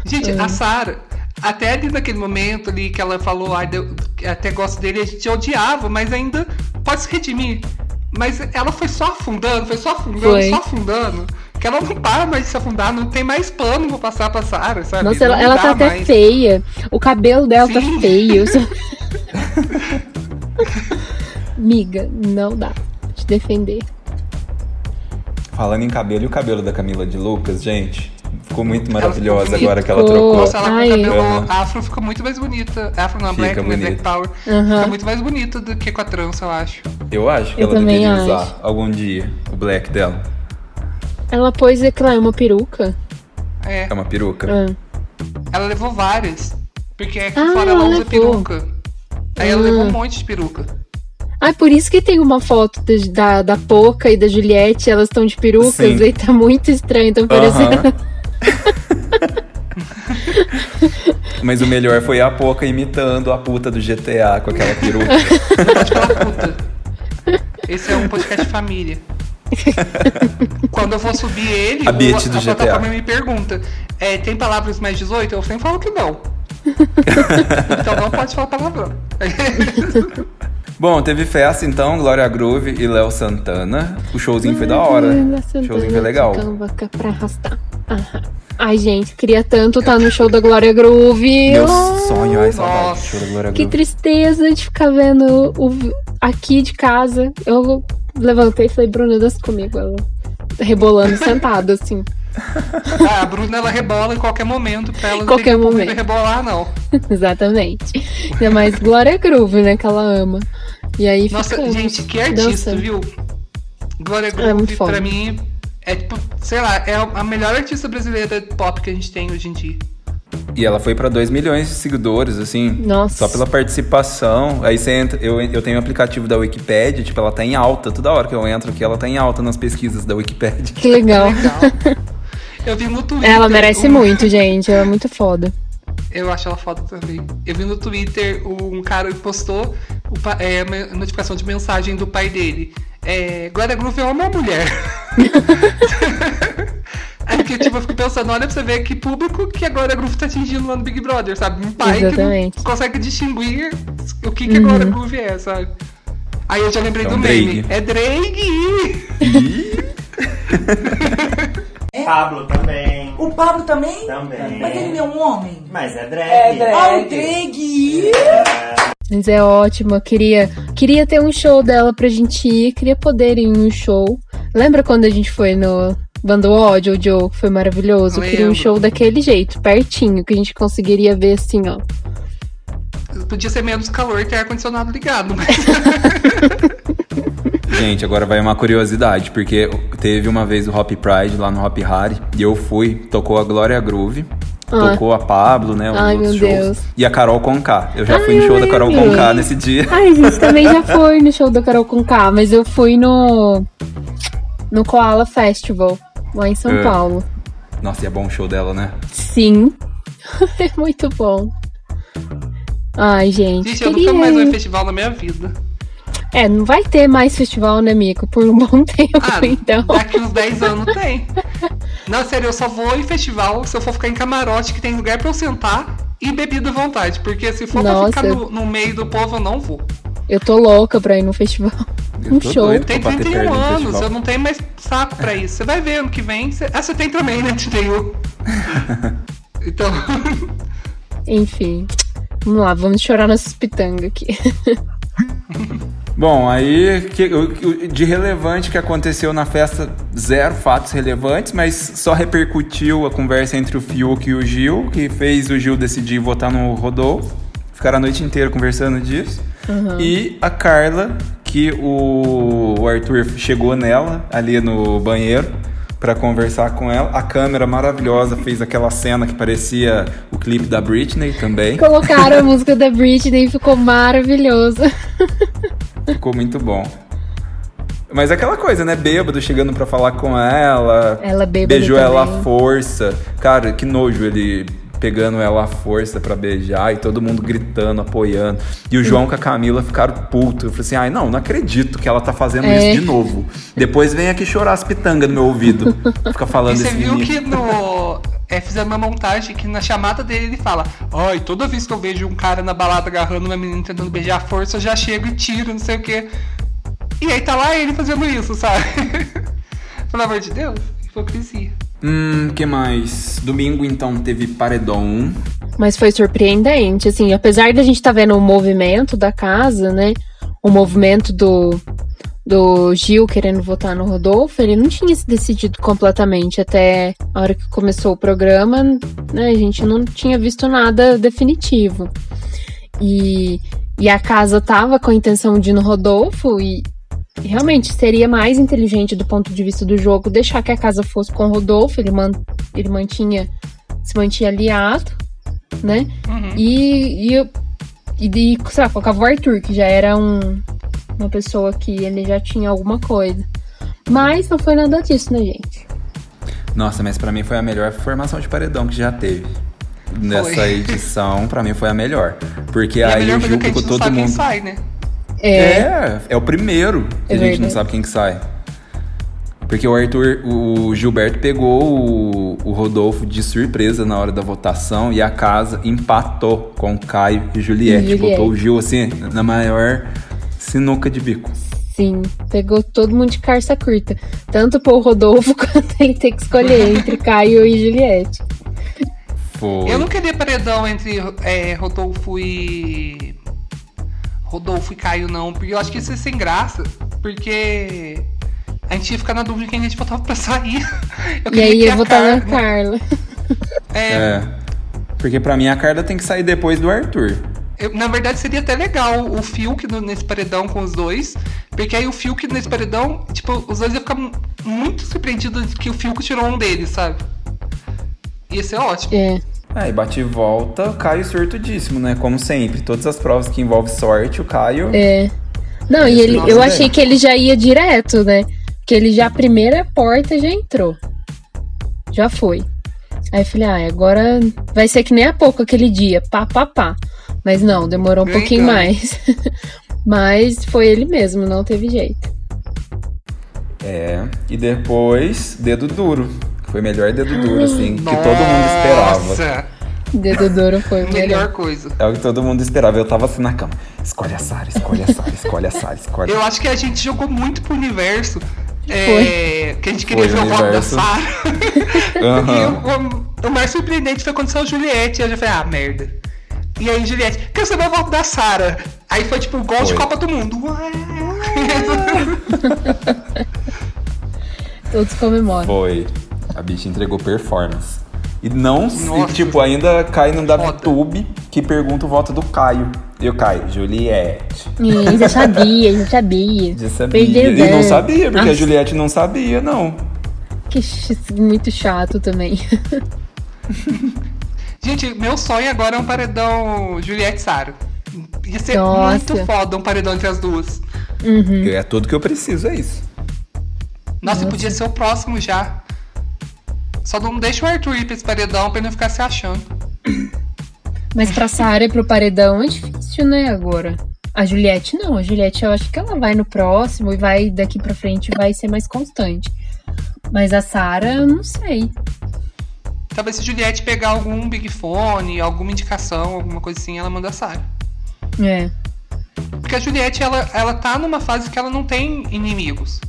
Gente, a Sarah, até ali naquele momento ali que ela falou, ah, eu até gosto dele, a gente odiava, mas ainda pode se redimir. Mas ela foi só afundando, foi só afundando, Foi. só afundando. Que ela não para mais de se afundar, não tem mais pano pra passar pra Sarah, sabe? Nossa, ela, ela tá até mais. feia. O cabelo dela tá Sim. feio. [LAUGHS] Miga, não dá. Te defender. Falando em cabelo, e o cabelo da Camila de Lucas, gente? Ficou muito maravilhosa ficou agora que ela ficou- trocou. Nossa, ela Ai. com o cabelo Aham. afro fica muito mais bonita. Afro não, Fica black, né? Black. Power. Aham. Fica muito mais bonita do que com a trança, eu acho. Eu acho que Eu ela também deveria acho. usar algum dia o black dela. Ela pôs, é claro, uma peruca. É. É uma peruca. Ah. Ela levou várias. Porque aqui Ah, fora ela ela usa levou. peruca. Aí ela Ah. levou um monte de peruca. Ah, por isso que tem uma foto da, da, da Poca e da Juliette, elas estão de perucas, Sim. e tá muito estranho, então parecendo. [LAUGHS] Mas o melhor foi a Poca imitando a puta do GTA com aquela peruca. [LAUGHS] Esse é um podcast família. Quando eu for subir ele, A o- a plataforma me pergunta: é, tem palavras mais 18? Eu sempre falo que não. [LAUGHS] então não pode falar palavrão. [LAUGHS] Bom, teve festa então, Glória Groove e Léo Santana. O showzinho foi da hora. O showzinho foi legal. Vaca pra arrastar. Aham. Ai, gente, queria tanto estar no show da Glória Groove. Meu Oh, sonho, ai, saudade do show da Glória Que Groove. tristeza de ficar vendo o, aqui de casa. Eu levantei e falei, Bruna, dança comigo. Ela rebolando sentada, assim. [LAUGHS] Ah, a Bruna ela rebola em qualquer momento pra ela não Qualquer ter que momento. rebolar, não. [LAUGHS] Exatamente. Ainda mais Glória Groove, né? Que ela ama. E aí Nossa, ficamos gente, que artista, dançando. viu? Glória É muito Groove, foda. pra mim, é tipo, sei lá, é a melhor artista brasileira de pop que a gente tem hoje em dia. E ela foi pra 2 milhões de seguidores, assim. Nossa. Só pela participação. Aí você entra. Eu, eu tenho o aplicativo da Wikipedia, tipo, ela tá em alta. Toda hora que eu entro aqui, ela tá em alta nas pesquisas da Wikipedia. Que legal. Legal. [LAUGHS] Eu vi no Twitter. Ela merece um- muito, gente. Ela é muito foda. Eu acho ela foda também. Eu vi no Twitter um cara que postou o pa- é, uma notificação de mensagem do pai dele. É, Glória Groove é homem ou mulher? [LAUGHS] Aí que tipo, eu fico pensando, olha pra você ver que público que a Glória Groove tá atingindo lá no Big Brother, sabe? Um pai Exatamente. que não consegue distinguir o que, que a Glória Groove é, sabe? Aí eu já lembrei É do um meme. Drake. [LAUGHS] É! Pablo também. O Pablo também? Também. Mas ele não é um homem? Mas é drag. Ah, o Drake! Mas é ótimo. Eu queria, queria ter um show dela pra gente ir. Queria poder ir em um show. Lembra quando a gente foi no Bando Ódio, o Joe? que Foi maravilhoso. Eu queria um show daquele jeito, pertinho, que a gente conseguiria ver assim, ó. Podia ser menos calor e ter ar-condicionado ligado, mas. [LAUGHS] Gente, agora vai uma curiosidade, porque teve uma vez o Hop Pride lá no Hop Hari e eu fui, tocou a Glória Groove, Ah. tocou a Pablo, né? os Ai, meu shows, Deus. E a Carol Conká. Eu já Ai, fui no show da Carol. Conká nesse dia. [LAUGHS] Ai, a gente também já foi no show da Carol Conká, mas eu fui no. No Koala Festival, lá em São É. Paulo. Nossa, e é bom o show dela, né? Sim. [LAUGHS] é muito bom. Ai, gente. Gente, eu queria nunca mais vou em festival na minha vida. É, não vai ter mais festival, né, Mico? Por um bom [LAUGHS] tempo, Ah, então. daqui uns 10 anos tem. Não, sério, eu só vou em festival se eu for ficar em camarote que tem lugar pra eu sentar e bebida à vontade. Porque se for Nossa. pra ficar no, no meio do povo, eu não vou. Eu tô louca pra ir no festival. Eu Um show. Tem pra bater 31 perna no anos, eu não tenho mais saco pra isso. Você vai ver ano que vem. Você... Ah, você tem também, né? Te tenho. [LAUGHS] Então. Enfim. Vamos lá, vamos chorar nossas pitangas aqui. [LAUGHS] [LAUGHS] Bom, aí que- o- de relevante que aconteceu na festa, zero fatos relevantes, mas só repercutiu a conversa entre o Fiuk e o Gil, que fez o Gil decidir votar no Rodolfo. Ficaram a noite inteira conversando disso. E a Carla, que o, o Arthur chegou nela ali no banheiro pra conversar com ela. A câmera maravilhosa fez aquela cena que parecia o clipe da Britney também. Colocaram a [LAUGHS] música da Britney e ficou maravilhoso. Ficou muito bom. Mas aquela coisa, né? Bêbado chegando pra falar com ela. Ela bêbada Beijou ela à também. força. Cara, que nojo ele pegando ela à força pra beijar e todo mundo gritando, apoiando. E o João com a Camila ficaram putos. Eu falei assim: ai, não, não acredito que ela tá fazendo É. isso de novo. Depois vem aqui chorar as pitangas no meu ouvido. Fica E falando você esse viu menino. que no. É, fizeram uma montagem que na chamada dele ele fala: Ai, toda vez que eu vejo um cara na balada agarrando uma menina tentando beijar a força, eu já chego e tiro, não sei o quê. E aí tá lá ele fazendo isso, sabe? [LAUGHS] Pelo amor de Deus, hipocrisia. Hum, que mais? Domingo, então, teve Paredão 1. Mas foi surpreendente, assim, apesar da gente estar vendo o movimento da casa, né? O movimento do, do Gil querendo votar no Rodolfo, ele não tinha se decidido completamente. Até a hora que começou o programa, né? A gente não tinha visto nada definitivo. E, e a casa tava com a intenção de ir no Rodolfo e e realmente seria mais inteligente do ponto de vista do jogo deixar que a casa fosse com o Rodolfo, ele, man, ele mantinha se mantinha aliado, né? Uhum. E, e, eu- e, e sei lá, colocava o Arthur, que já era um, uma pessoa que ele já tinha alguma coisa. Mas não foi nada disso, né, gente? Nossa, mas pra mim foi a melhor formação de paredão que já teve. Nessa edição, pra mim foi a melhor. Porque E a aí melhor o é Gil que a ficou todo mundo. sai, né? É, É, é o primeiro que É a gente não sabe quem que sai. Porque o Arthur, o Gilberto pegou o, o Rodolfo de surpresa na hora da votação e a casa empatou com Caio e Juliette. E Juliette. Botou o Gil assim na maior sinuca de bico. sim, pegou todo mundo de carça curta. Tanto pro Rodolfo [LAUGHS] quanto ele ter que escolher entre Caio e Juliette. Foi. Eu não queria paredão entre é, Rodolfo e. Rodolfo e Caio, não, porque eu acho que isso é sem graça. Porque a gente ia ficar na dúvida de quem a gente votava pra sair. [LAUGHS] Eu E aí que ia a votar na Carla-. É, É. Porque pra mim a Carla tem que sair depois do Arthur. eu- na verdade, seria até legal o Fiuk nesse paredão com os dois. Porque aí o Fiuk nesse paredão, tipo, os dois iam ficar mu- muito surpreendidos de que o Fiuk tirou um deles, sabe? Ia ser ótimo. É. Aí bate e volta, o Caio sortudíssimo, né? Como sempre. Todas as provas que envolvem sorte, o Caio. É. Não, e ele, Nossa, eu achei que ele já ia direto, né? Que ele já, a primeira porta já entrou. Já foi. Aí eu falei, ah, agora vai ser que nem a pouco aquele dia, pá, pá, pá. Mas não, demorou um pouquinho mais. [LAUGHS] Mas foi ele mesmo, não teve jeito. É. E depois, dedo duro. Foi o melhor dedo duro, assim, que todo mundo esperava. Nossa, Dedo duro foi o melhor melhor. coisa. É o que todo mundo esperava. Eu tava assim na cama. Escolhe a Sara, escolhe a Sara, escolhe a Sara, escolhe. Eu acho que a gente jogou muito pro universo. É, que a gente queria Foi, ver o voto da. Sarah. Aham. E o, o, o mais surpreendente foi quando saiu a Juliette. E eu já falei, ah, merda. E aí, Juliette, quer saber o voto da Sarah? Aí foi tipo gol de Foi. Copa do Mundo. Ué. [LAUGHS] Todos comemoram. Foi. A bicha entregou performance. E não, e, tipo, ainda cai no. DaviTube que pergunta o voto do Caio. E o Caio, Juliette. Ih, já sabia, já sabia. Já sabia. Perdeu E não sabia, porque a Nossa, Juliette não sabia, não. Que muito chato também. [LAUGHS] Gente, meu sonho agora é um paredão Juliette e Sarah. Ia ser Nossa. muito foda um paredão entre as duas. Uhum. É tudo que eu preciso, é isso. Nossa, Nossa. podia ser o próximo já. Só não deixa o Arthur ir pra esse paredão pra ele não ficar se achando. Mas pra Sarah e pro paredão é difícil, né, agora. A Juliette não. A Juliette eu acho que ela vai no próximo e vai daqui pra frente vai ser mais constante. Mas a Sarah, eu não sei. Talvez se a Juliette pegar algum Big Fone, alguma indicação, alguma coisa assim, ela manda a Sarah. É. Porque a Juliette, ela, ela tá numa fase que ela não tem inimigos.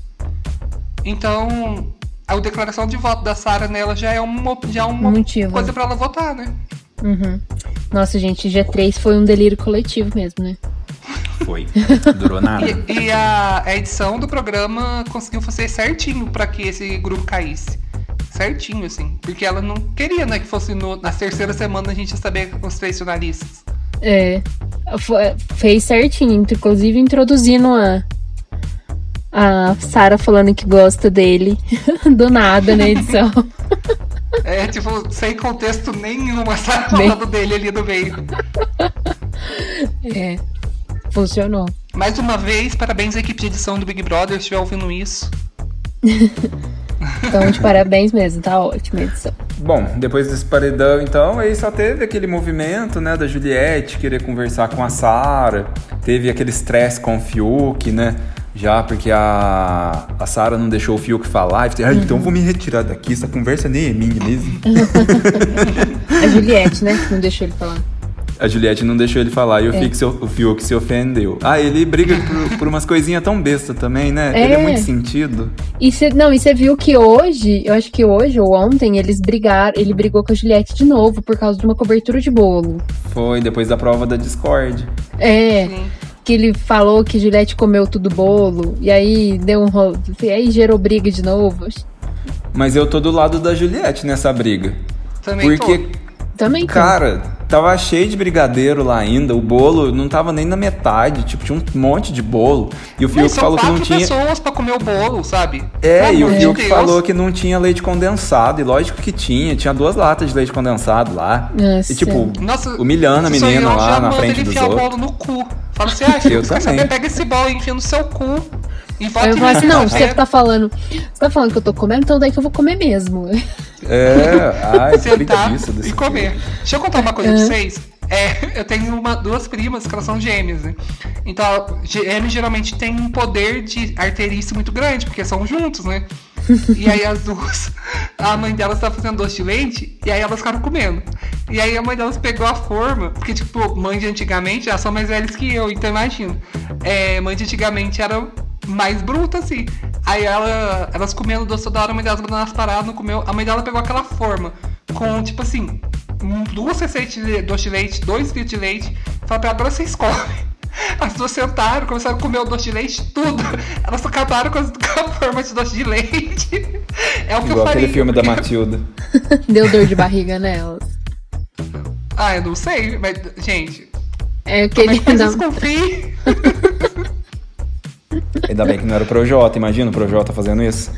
Então, a declaração de voto da Sarah nela já é uma, já é uma Motivo. coisa pra ela votar, né? Uhum. Nossa, gente, G3 foi um delírio coletivo mesmo, né? Foi. Durou [LAUGHS] nada. E, e a, a edição do programa conseguiu fazer certinho pra que esse grupo caísse. Certinho, assim. Porque ela não queria, né, que fosse no- na terceira semana a gente ia saber os três finalistas. É. Foi- fez certinho, inclusive introduzindo a, A Sarah falando que gosta dele. [LAUGHS] Do nada na edição. É, tipo, sem contexto nenhum, essa Nem- falando dele ali no meio. É. Funcionou. Mais uma vez, parabéns à equipe de edição do Big Brother, se estiver ouvindo isso. Então, de parabéns mesmo, tá ótima a edição. Bom, depois desse paredão, então, aí só teve aquele movimento, né, da Juliette querer conversar com a Sara. Teve aquele estresse com o Fiuk, né? Já porque a, a Sara não deixou o Fiuk falar. E falei, ah, então vou me retirar daqui, essa conversa nem é minha mesmo. [LAUGHS] A Juliette, né? Que não deixou ele falar. A Juliette não deixou ele falar e o, É. Fiuk, se, o Fiuk se ofendeu. Ah, ele briga por, por umas coisinhas tão besta também, né? É. Ele é muito sentido. E cê, não, e você viu que hoje, eu acho que hoje ou ontem, eles brigaram, ele brigou com a Juliette de novo por causa de uma cobertura de bolo. Foi depois da prova da Discord. É, Sim. Que ele falou que Juliette comeu tudo bolo, e aí deu um rolo, e aí gerou briga de novo. Mas eu tô do lado da Juliette nessa briga. Também Porque, tô. Também tô. cara, tava cheio de brigadeiro lá ainda. O bolo não tava nem na metade. Tipo, tinha um monte de bolo. E o Fiuk falou que não tinha. pessoas pra comer o bolo, sabe? É, Pelo e o Fiuk Deus. falou que não tinha leite condensado. E lógico que tinha. Tinha duas latas de leite condensado lá. Nossa. E tipo, Nossa, humilhando a menina eu, lá na frente dos enfiar o outros. bolo no cu. Fala assim, ah, [LAUGHS] Eu também. saber? Pega esse bolo e enfia no seu cu. E Aí eu falo assim, não, você você tá falando. Você tá falando que eu tô comendo, então daí que eu vou comer mesmo. É, ai, sentar e comer. Deixa eu contar uma coisa pra vocês. É, eu tenho uma, duas primas que elas são gêmeas, né? Então, gêmeos geralmente têm um poder de arterícia muito grande, porque são juntos, né? E aí as duas, a mãe delas tava fazendo doce de leite, e aí elas ficaram comendo. E aí a mãe delas pegou a forma, porque, tipo, mãe de antigamente já são mais velhas que eu, então imagina. É, mãe de antigamente era mais bruta, assim. Aí ela, elas comendo doce toda hora, a mãe delas mandando elas paradas, não comeu. A mãe dela pegou aquela forma, com, tipo assim, um- duas receitas de doce de leite, dois litros de leite. Falou pra ela, agora vocês [LAUGHS] comem. As duas sentaram, começaram a comer o doce de leite, tudo. Elas acabaram com, as- com a forma de doce de leite. [LAUGHS] É o que eu Igual faria. aquele filme da Matilda. [LAUGHS] Deu dor de barriga nelas. Ah, eu não sei, mas, gente, É como é aquele que faz da-? Ainda bem que não era o Projota, imagina o Projota fazendo isso.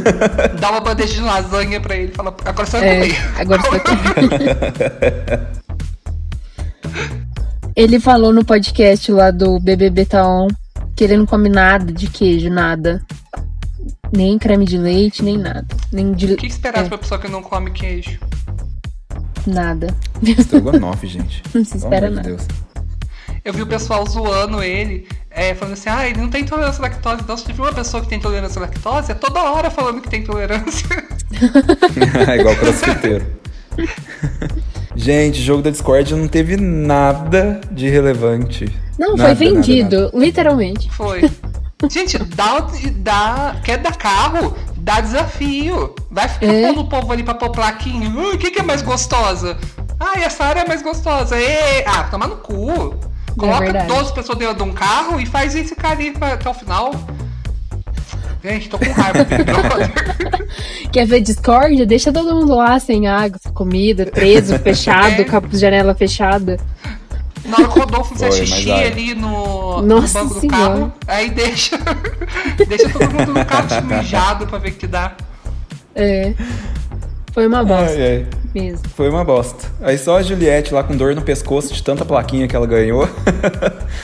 [LAUGHS] Dá uma bandeja de lasanha pra ele e fala, agora você vai É, comer. agora você vai comer. Ele falou no podcast lá do BBB Taon que ele não come nada de queijo, nada. Nem creme de leite, nem nada. Nem de O que esperar é, pra pessoa que não come queijo? nada. Estrogonofe, gente. [LAUGHS] Não se Pelo espera de nada. Deus. Eu vi o pessoal zoando ele, é, falando assim, ah, ele não tem intolerância à lactose. Então, se tiver uma pessoa que tem intolerância à lactose, é toda hora falando que tem intolerância. É [LAUGHS] Igual crossfiteiro. Gente, jogo da Discord não teve nada de relevante. Não, Nada, foi nada, vendido, nada. literalmente. Foi. Gente, dá, dá. Quer dar carro? Dá desafio. Vai ficar É. pondo o povo ali pra pôr plaquinha. Ah, quem que é mais gostosa? Ah, essa área é mais gostosa. Ê, ah, toma no cu. Coloca É verdade. 12 pessoas dentro de um carro e faz esse cara ali pra- até o final. Gente, tô com raiva do. [LAUGHS] Quer ver discórdia? Deixa todo mundo lá sem água, sem comida, preso, [LAUGHS] fechado, É. com a janela fechada. Na hora que o Rodolfo fizer Foi, mas xixi olha. ali no, no banco do Senhora. carro, aí deixa. [LAUGHS] deixa todo mundo no carro mijado pra ver o que dá. É. Foi uma bosta Ai, ai. mesmo. Foi uma bosta. Aí só a Juliette lá com dor no pescoço de tanta plaquinha que ela ganhou. [LAUGHS]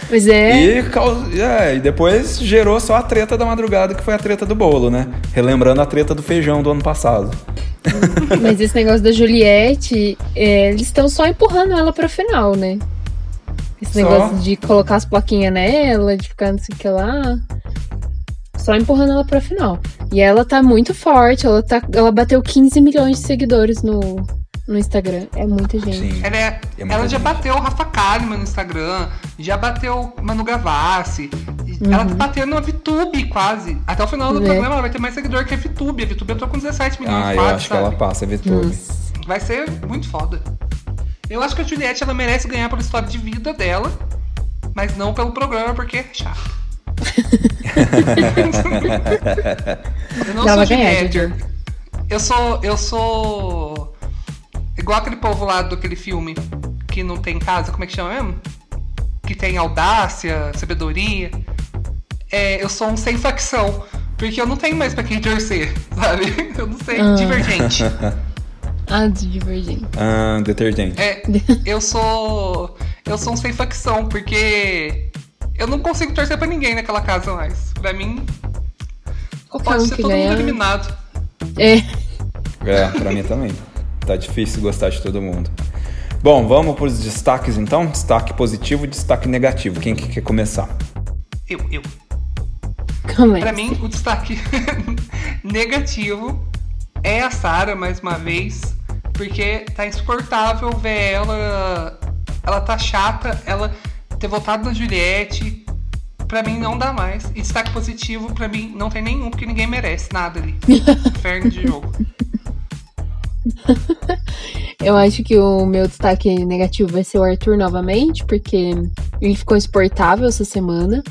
Pois é. E, é, e depois gerou só a treta da madrugada, que foi a treta do bolo, né? Relembrando a treta do feijão do ano passado. [LAUGHS] Mas esse negócio da Juliette, é, eles estão só empurrando ela pro final, né? Esse Só. negócio de colocar as plaquinhas nela, de ficar não sei o que lá. Só empurrando ela pra final. E ela tá muito forte, ela, tá, ela bateu 15 milhões de seguidores no, no Instagram. É muita gente. Sim. Ela, é- É muita ela já gente. bateu o Rafa Kalimann no Instagram, já bateu Manu Gavassi, Uhum. ela tá batendo a VTube quase. Até o final do É. programa ela vai ter mais seguidor que a VTube. A VTube entrou com 17 milhões Ah, eu quase, acho que sabe? ela passa, VTube. Nossa. Vai ser muito foda. Eu acho que a Juliette ela merece ganhar pela história de vida dela, mas não pelo programa, porque é chato. Eu não Ela sou ganhar. Eu sou. Eu sou. Igual aquele povo lá do aquele filme que não tem casa, como é que chama mesmo? Que tem audácia, sabedoria. é, eu sou um sem facção. Porque eu não tenho mais pra quem torcer, [LAUGHS] sabe? Eu não sei, Ah. divergente. [LAUGHS] Ah, divergente. Ah, detergente. É, eu sou. Eu sou um sem facção, porque eu não consigo torcer pra ninguém naquela casa mais. Pra mim, Qualquer pode um ser todo mundo eliminado. É. É, pra mim também. Tá difícil gostar de todo mundo. Bom, vamos pros destaques então? Destaque positivo e destaque negativo. Quem que quer começar? Eu, eu. Começa. Pra mim, o destaque [LAUGHS] negativo é a Sarah, mais uma vez, porque tá insuportável ver ela. Ela tá chata, ela ter votado na Juliette. Pra mim não dá mais. E destaque positivo, pra mim, não tem nenhum, porque ninguém merece nada ali. [LAUGHS] Inferno de jogo. [LAUGHS] Eu acho que o meu destaque negativo vai ser o Arthur novamente, porque ele ficou insuportável essa semana.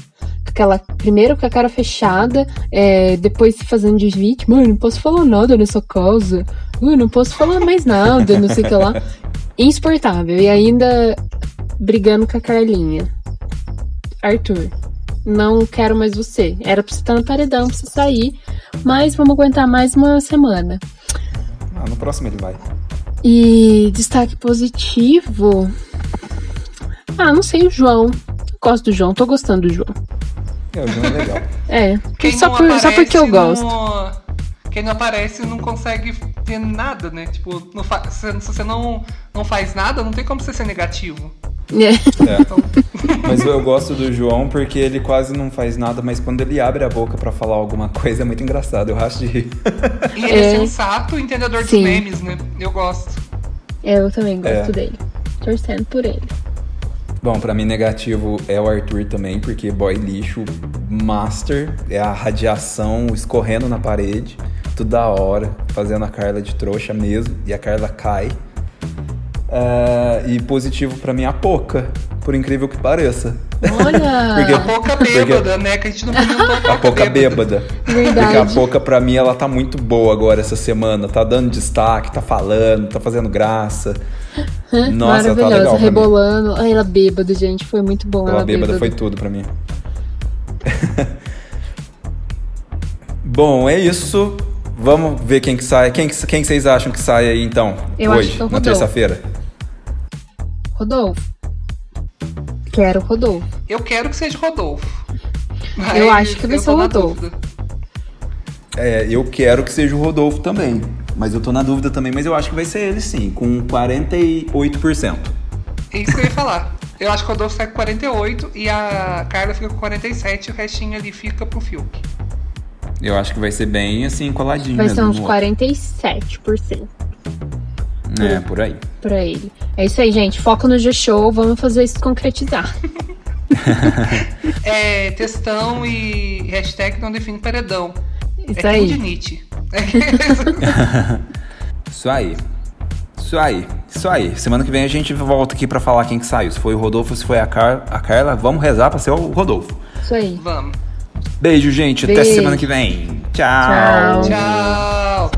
Aquela, primeiro com a cara fechada, é, depois se fazendo de vítima. Não posso falar nada nessa casa. Ai, não posso falar mais nada, não sei o que lá. [LAUGHS] Insuportável. E ainda brigando com a Carlinha. Arthur, não quero mais você. Era pra você estar no paredão, pra você sair. Mas vamos aguentar mais uma semana. Ah, no próximo ele vai. E destaque positivo. Ah, não sei, o João. Gosto do João, tô gostando do João. É, o João é legal. [LAUGHS] É, Quem só, não por- só porque eu aparece gosto. não- Quem não aparece não consegue ter nada, né? Tipo, não fa- se, se você não, não faz nada, não tem como você ser negativo. É. É. Mas eu gosto do João porque ele quase não faz nada, mas quando ele abre a boca pra falar alguma coisa é muito engraçado. Eu racho de rir. E ele é, É. sensato, entendedor Sim. memes, né? Eu gosto. É, eu também gosto É. dele. Torcendo por ele. Bom, pra mim negativo é o Arthur também, porque boy lixo master, é a radiação escorrendo na parede, toda hora, fazendo a Carla de trouxa mesmo, e a Carla cai. É, e positivo pra mim a Poca, por incrível que pareça. Olha! [LAUGHS] Porque- A boca bêbada, né? Que a gente não comentou a boca, A Poca bêbada. Verdade. Porque a Poca, pra mim, ela tá muito boa agora essa semana. Tá dando destaque, tá falando, tá fazendo graça. Nossa, ela tá legal rebolando. Ai, ela bêbada, gente. Foi muito bom Ela ela, bêbada foi tudo pra mim. [LAUGHS] Bom, é isso. Vamos ver quem que sai. Quem, que- quem que vocês acham que sai aí então? Eu acho hoje, é na terça-feira. Rodolfo. Quero Rodolfo. Eu quero que seja Rodolfo. Eu Mas acho que vai eu ser o Rodolfo. dúvida. É, eu quero que seja o Rodolfo também. Mas eu tô na dúvida também, mas eu acho que vai ser ele sim, com 48%. É isso que eu ia falar. Eu acho que o Rodolfo sai com 48 e a Carla fica com 47 e o restinho ali fica pro Fiuk. Eu acho que vai ser bem assim, coladinho. Vai ser uns no outro. 47% É, por aí. pra ele. É isso aí, gente. Foco no G-Show. Vamos fazer isso concretizar. [LAUGHS] É textão e hashtag não define paredão. Isso é aí. De Nietzsche. [LAUGHS] Isso aí. Isso aí. Isso aí. Semana que vem a gente volta aqui pra falar quem que saiu. Se foi o Rodolfo, se foi a, Car a Carla. Vamos rezar pra ser o Rodolfo. Isso aí. Vamos. Beijo, gente. Até Beijo. semana que vem. Tchau. Tchau.